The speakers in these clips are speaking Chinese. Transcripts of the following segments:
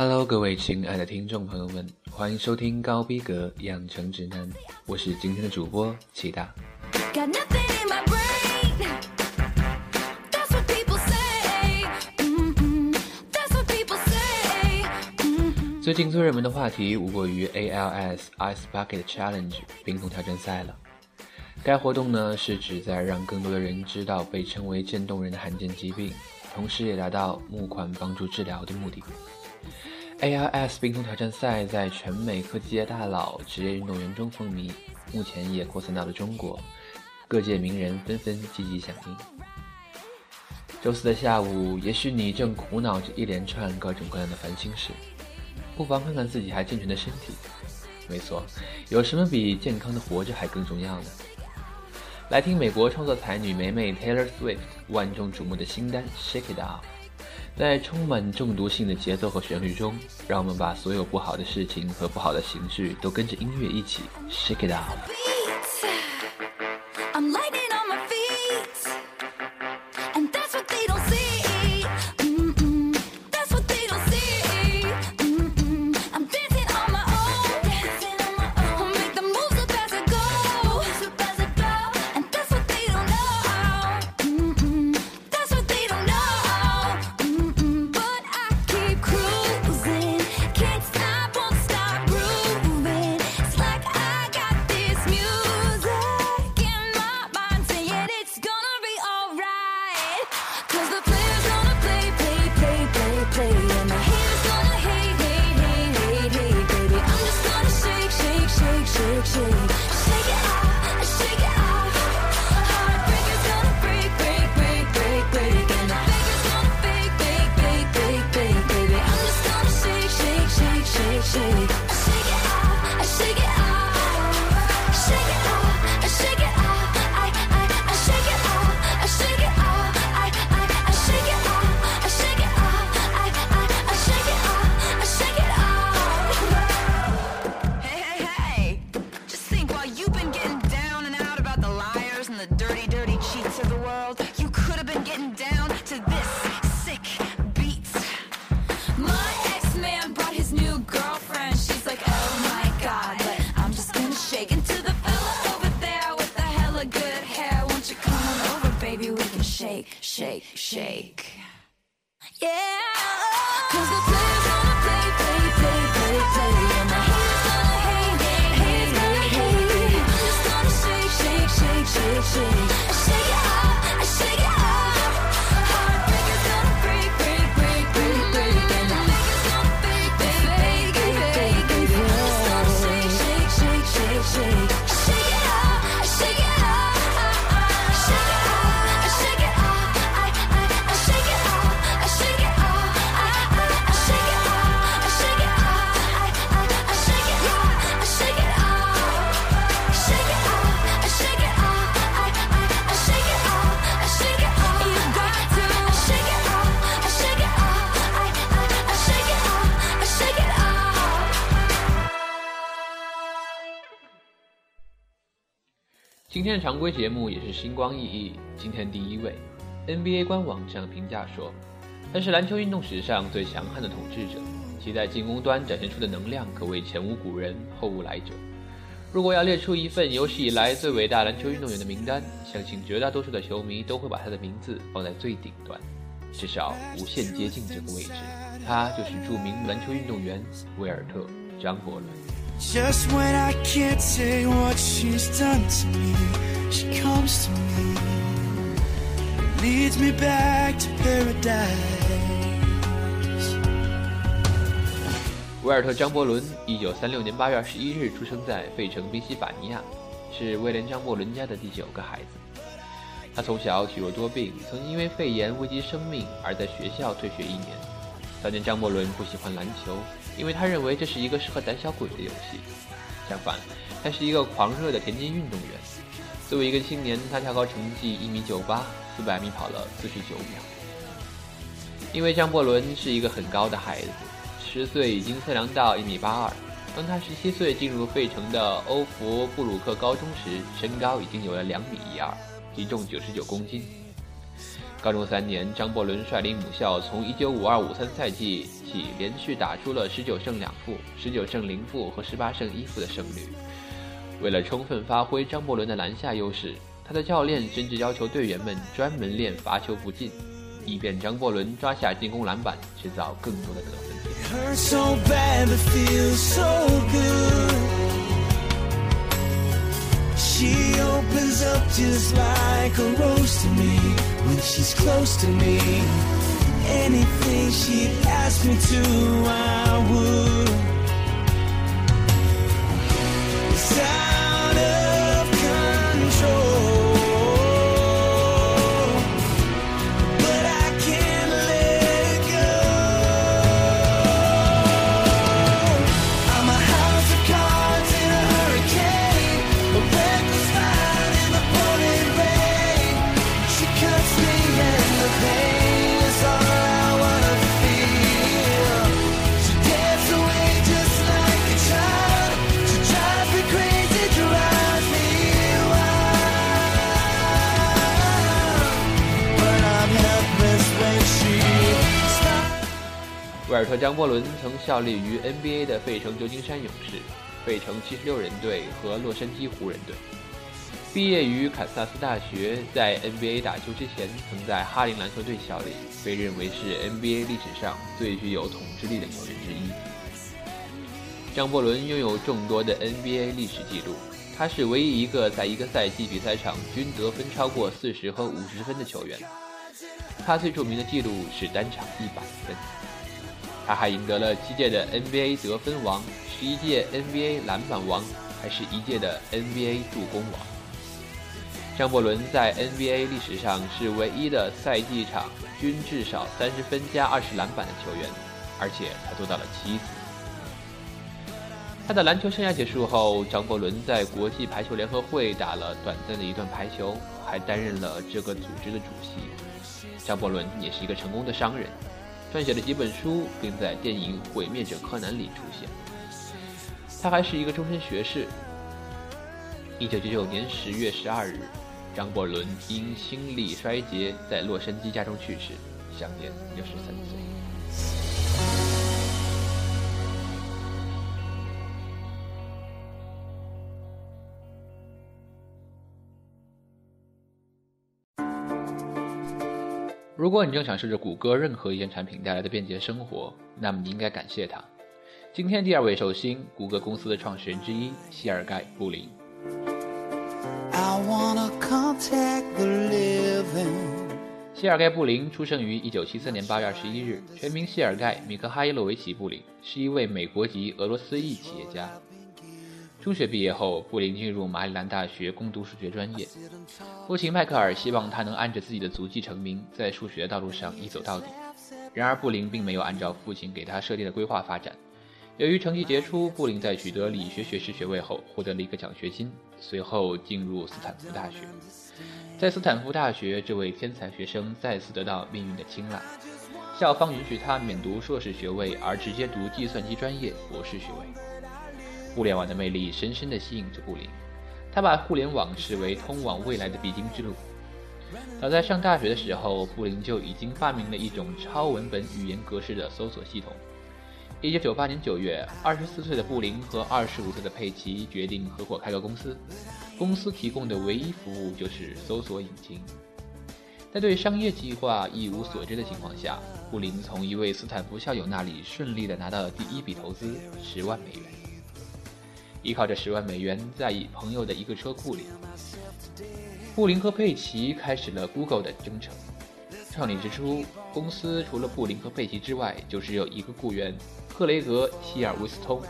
Hello，各位亲爱的听众朋友们，欢迎收听高逼格养成指南，我是今天的主播齐大。最近最热门的话题无过于 ALS Ice Bucket Challenge 冰桶挑战赛了。该活动呢是旨在让更多的人知道被称为渐冻人的罕见疾病，同时也达到募款帮助治疗的目的。ALS 冰桶挑战赛在全美科技界大佬、职业运动员中风靡，目前也扩散到了中国，各界名人纷纷积极响应。周四的下午，也许你正苦恼着一连串各种各样的烦心事，不妨看看自己还健全的身体。没错，有什么比健康的活着还更重要呢？来听美国创作才女梅梅 Taylor Swift 万众瞩目的新单《Shake It Off》。在充满中毒性的节奏和旋律中，让我们把所有不好的事情和不好的情绪都跟着音乐一起 shake it out。今天的常规节目也是星光熠熠。今天第一位，NBA 官网这样评价说，他是篮球运动史上最强悍的统治者，其在进攻端展现出的能量可谓前无古人后无来者。如果要列出一份有史以来最伟大篮球运动员的名单，相信绝大多数的球迷都会把他的名字放在最顶端，至少无限接近这个位置。他就是著名篮球运动员威尔特·张伯伦。Just when I can't say what she's done to me, she comes to me, leads me back to paradise. 威尔特·张伯伦，一九三六年八月二十一日出生在费城，宾夕法尼亚，是威廉·张伯伦家的第九个孩子。他从小体弱多病，曾因为肺炎危及生命而在学校退学一年。当年张伯伦不喜欢篮球。因为他认为这是一个适合胆小鬼的游戏。相反，他是一个狂热的田径运动员。作为一个青年，他跳高成绩一米九八，四百米跑了四十九秒。因为张伯伦是一个很高的孩子，十岁已经测量到一米八二。当他十七岁进入费城的欧弗布鲁克高中时，身高已经有了两米一二，体重九十九公斤。高中三年，张伯伦率领母校从1952-53赛季连续打出了十九胜两负、十九胜零负和十八胜一负的胜率。为了充分发挥张伯伦的篮下优势，他的教练甚至要求队员们专门练罚球不进，以便张伯伦抓下进攻篮板，制造更多的得分 anything she asked me to, I would. 威尔特·张伯伦曾效力于 NBA 的费城旧金山勇士、费城七十六人队和洛杉矶湖人队。毕业于堪萨斯大学，在 NBA 打球之前，曾在哈林篮球队效力，被认为是 NBA 历史上最具有统治力的球员之一。张伯伦拥有众多的 NBA 历史记录，他是唯一一个在一个赛季比赛场均得分超过四十和五十分的球员。他最著名的记录是单场一百分。他还赢得了七届的 NBA 得分王、十一届 NBA 篮板王，还是一届的 NBA 助攻王。张伯伦在 NBA 历史上是唯一的赛季场均至少三十分加二十篮板的球员，而且他做到了七次。他的篮球生涯结束后，张伯伦在国际排球联合会打了短暂的一段排球，还担任了这个组织的主席。张伯伦也是一个成功的商人。撰写了几本书，并在电影《毁灭者柯南》里出现。他还是一个终身学士。一九九九年十月十二日，张伯伦因心力衰竭在洛杉矶家中去世，享年六十三岁。如果你正享受着谷歌任何一件产品带来的便捷生活，那么你应该感谢它。今天第二位寿星，谷歌公司的创始人之一谢尔盖·布林。谢尔盖·布林出生于1974年8月21日，全名谢尔盖·米克哈伊洛维奇·布林，是一位美国籍俄罗斯裔企业家。中学毕业后，布林进入马里兰大学攻读数学专业。父亲迈克尔希望他能按着自己的足迹成名，在数学道路上一走到底。然而，布林并没有按照父亲给他设定的规划发展。由于成绩杰出，布林在取得理学学士学位后，获得了一个奖学金，随后进入斯坦福大学。在斯坦福大学，这位天才学生再次得到命运的青睐，校方允许他免读硕士学位，而直接读计算机专业博士学位。互联网的魅力深深地吸引着布林，他把互联网视为通往未来的必经之路。早在上大学的时候，布林就已经发明了一种超文本语言格式的搜索系统。1998年9月，24岁的布林和25岁的佩奇决定合伙开个公司，公司提供的唯一服务就是搜索引擎。在对商业计划一无所知的情况下，布林从一位斯坦福校友那里顺利地拿到了第一笔投资——十万美元。依靠着十万美元，在朋友的一个车库里，布林和佩奇开始了 Google 的征程。创立之初，公司除了布林和佩奇之外，就只有一个雇员——克雷格·希尔维斯通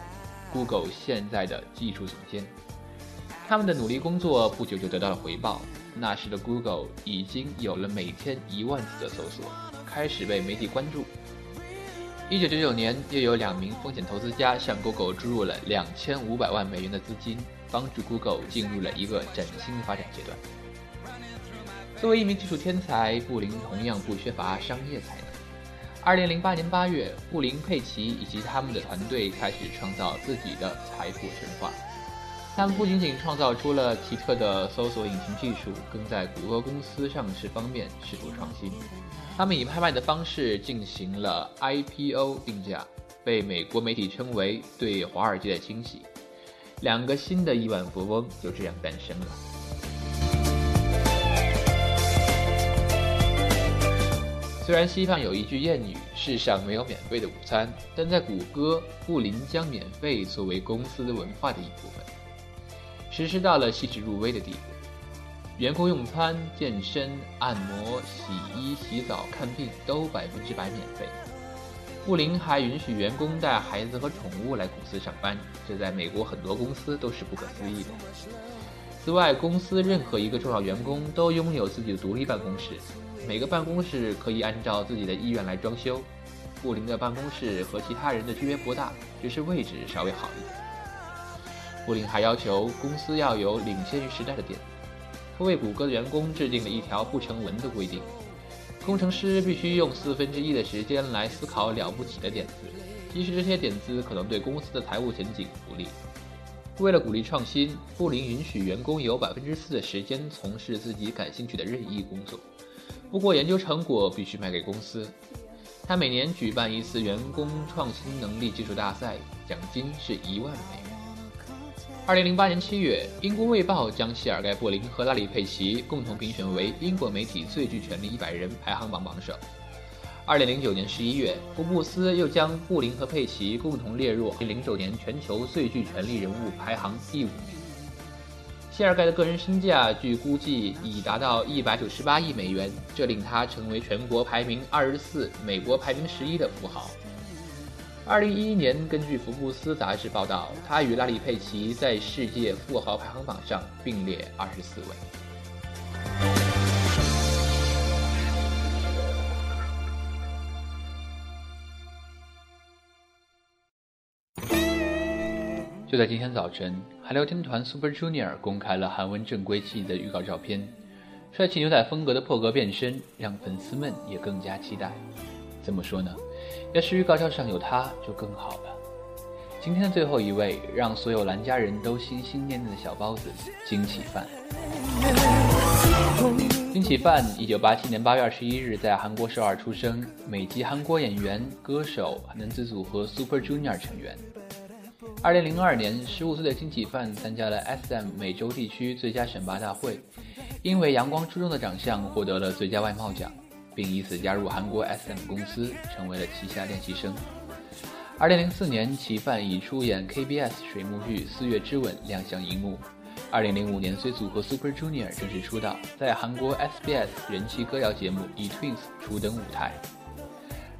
，Google 现在的技术总监。他们的努力工作不久就得到了回报。那时的 Google 已经有了每天一万次的搜索，开始被媒体关注。一九九九年，又有两名风险投资家向 Google 注入了两千五百万美元的资金，帮助 Google 进入了一个崭新的发展阶段。作为一名技术天才，布林同样不缺乏商业才能。二零零八年八月，布林、佩奇以及他们的团队开始创造自己的财富神话。他们不仅仅创造出了奇特的搜索引擎技术，更在谷歌公司上市方面试图创新。他们以拍卖的方式进行了 IPO 定价，被美国媒体称为对华尔街的清洗。两个新的亿万富翁就这样诞生了。虽然西方有一句谚语“世上没有免费的午餐”，但在谷歌，布林将免费作为公司文化的一部分。实施到了细致入微的地步，员工用餐、健身、按摩、洗衣、洗澡、看病都百分之百免费。布林还允许员工带孩子和宠物来公司上班，这在美国很多公司都是不可思议的。此外，公司任何一个重要员工都拥有自己的独立办公室，每个办公室可以按照自己的意愿来装修。布林的办公室和其他人的区别不大，只是位置稍微好一点。布林还要求公司要有领先于时代的点子，他为谷歌的员工制定了一条不成文的规定：工程师必须用四分之一的时间来思考了不起的点子，即使这些点子可能对公司的财务前景不利。为了鼓励创新，布林允许员工有百分之四的时间从事自己感兴趣的任意工作，不过研究成果必须卖给公司。他每年举办一次员工创新能力技术大赛，奖金是一万美元。二零零八年七月，英国卫报将谢尔盖·布林和拉里·佩奇共同评选为英国媒体最具权力一百人排行榜榜首。二零零九年十一月，福布斯又将布林和佩奇共同列入零九年全球最具权力人物排行第五名。谢尔盖的个人身价据估计已达到一百九十八亿美元，这令他成为全国排名二十四、美国排名十一的富豪。二零一一年，根据福布斯杂志报道，他与拉里·佩奇在世界富豪排行榜上并列二十四位。就在今天早晨，韩流天团 Super Junior 公开了韩文正规期的预告照片，帅气牛仔风格的破格变身让粉丝们也更加期待。怎么说呢？要是预告照上有他，就更好了。今天的最后一位，让所有蓝家人都心心念念的小包子金启范。金启范，一九八七年八月二十一日在韩国首尔出生，美籍韩国演员、歌手，男子组合 Super Junior 成员。二零零二年，十五岁的金启范参加了 SM 美洲地区最佳选拔大会，因为阳光出众的长相获得了最佳外貌奖。并以此加入韩国 SM 公司，成为了旗下练习生。二零零四年，齐范以出演 KBS 水幕剧《四月之吻》亮相荧幕。二零零五年，随组合 Super Junior 正式出道，在韩国 SBS 人气歌谣节目 E-Twins 初登舞台。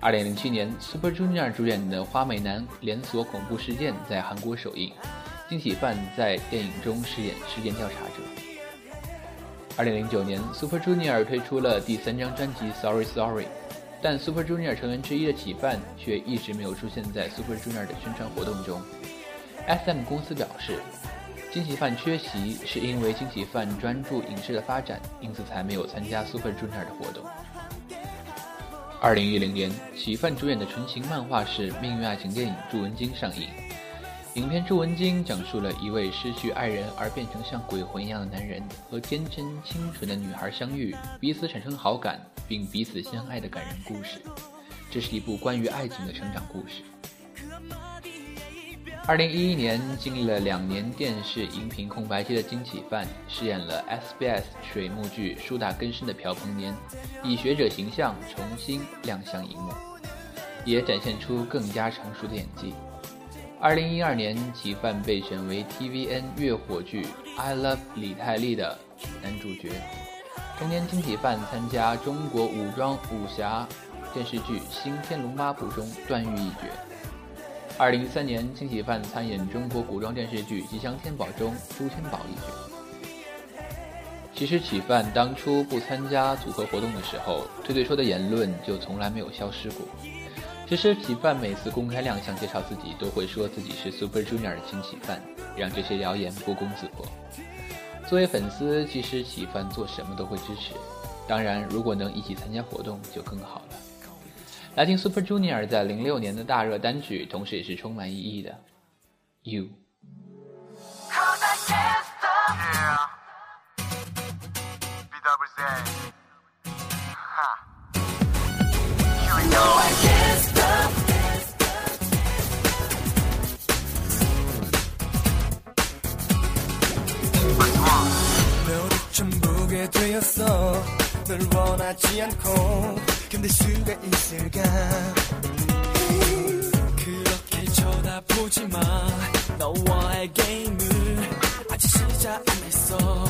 二零零七年，Super Junior 主演的《花美男连锁恐怖事件》在韩国首映，金喜范在电影中饰演事件调查者。二零零九年，Super Junior 推出了第三张专辑《Sorry Sorry》，但 Super Junior 成员之一的启范却一直没有出现在 Super Junior 的宣传活动中。SM 公司表示，金喜范缺席是因为金喜范专注影视的发展，因此才没有参加 Super Junior 的活动。二零一零年，启范主演的纯情漫画式命运爱情电影《祝文京》上映。影片《朱文京》讲述了一位失去爱人而变成像鬼魂一样的男人和天真清纯的女孩相遇，彼此产生好感，并彼此相爱的感人故事。这是一部关于爱情的成长故事。二零一一年，经历了两年电视荧屏空白期的金启范，饰演了 SBS 水幕剧《树大根深》的朴鹏年，以学者形象重新亮相荧幕，也展现出更加成熟的演技。二零一二年，启范被选为 TVN 月火剧《I Love 李泰利》的男主角。同年，金启范参加中国武装武侠电视剧《新天龙八部》中段誉一角。二零一三年，金启范参演中国古装电视剧《吉祥天宝》中朱天宝一角。其实，启范当初不参加组合活动的时候，对对说的言论就从来没有消失过。其实吉范每次公开亮相介绍自己，都会说自己是 Super Junior 的金吉范，让这些谣言不攻自破。作为粉丝，其实吉范做什么都会支持，当然如果能一起参加活动就更好了。来听 Super Junior 在零六年的大热单曲，同时也是充满意义的 You。Yeah. BWZ. 하지 않고 견딜 수가 있을까? 그렇게 쳐다보지 마. 너와의 게임을 아직 시작 안 했어.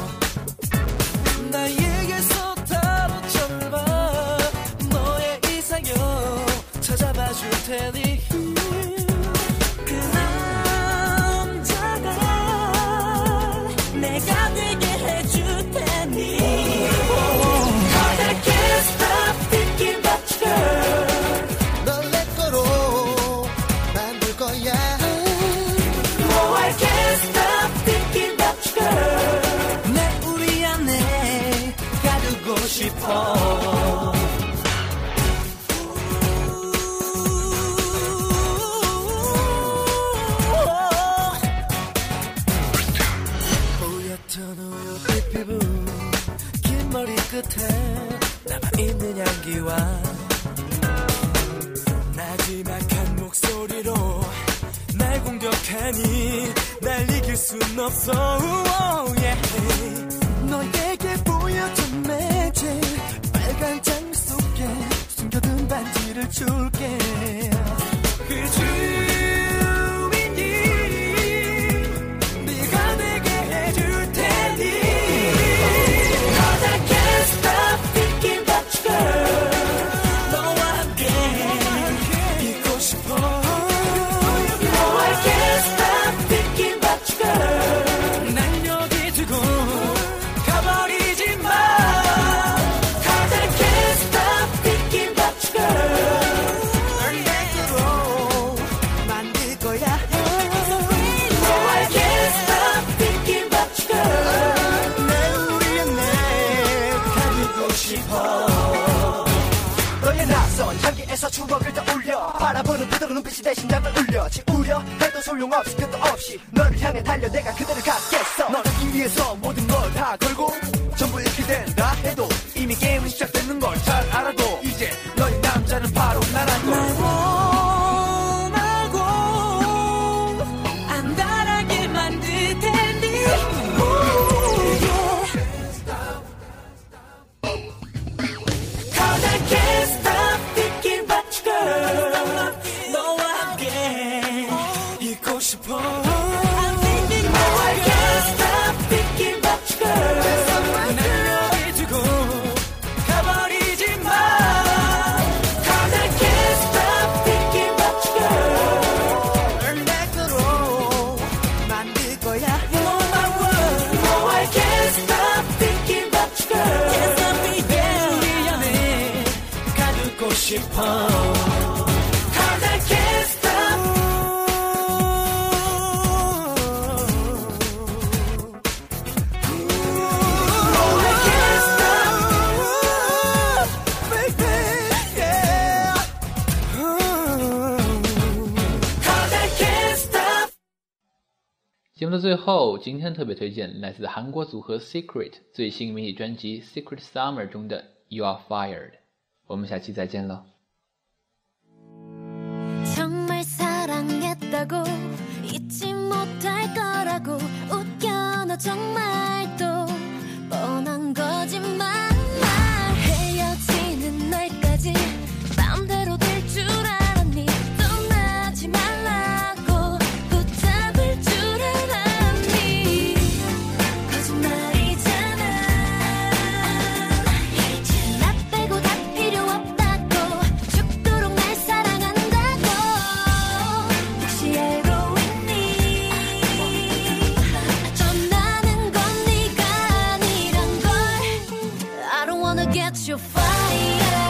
넌 위해서 모든 걸 다 걸고 전부 잃게 된 节目的最后，今天特别推荐来自韩国组合 Secret 最新迷你专辑《Secret Summer》中的《You Are Fired》。我们下期再见了。fire.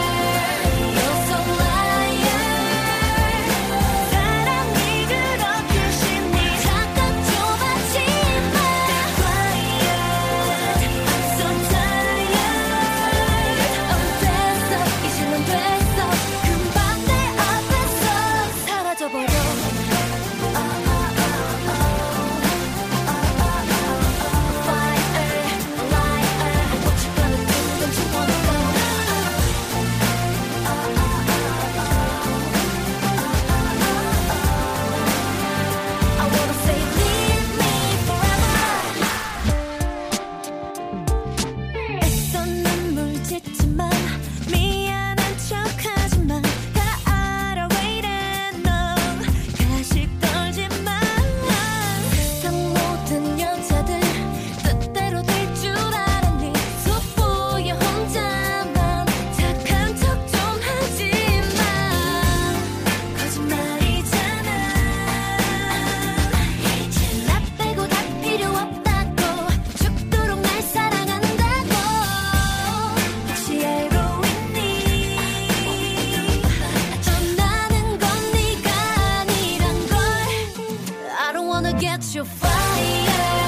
fire.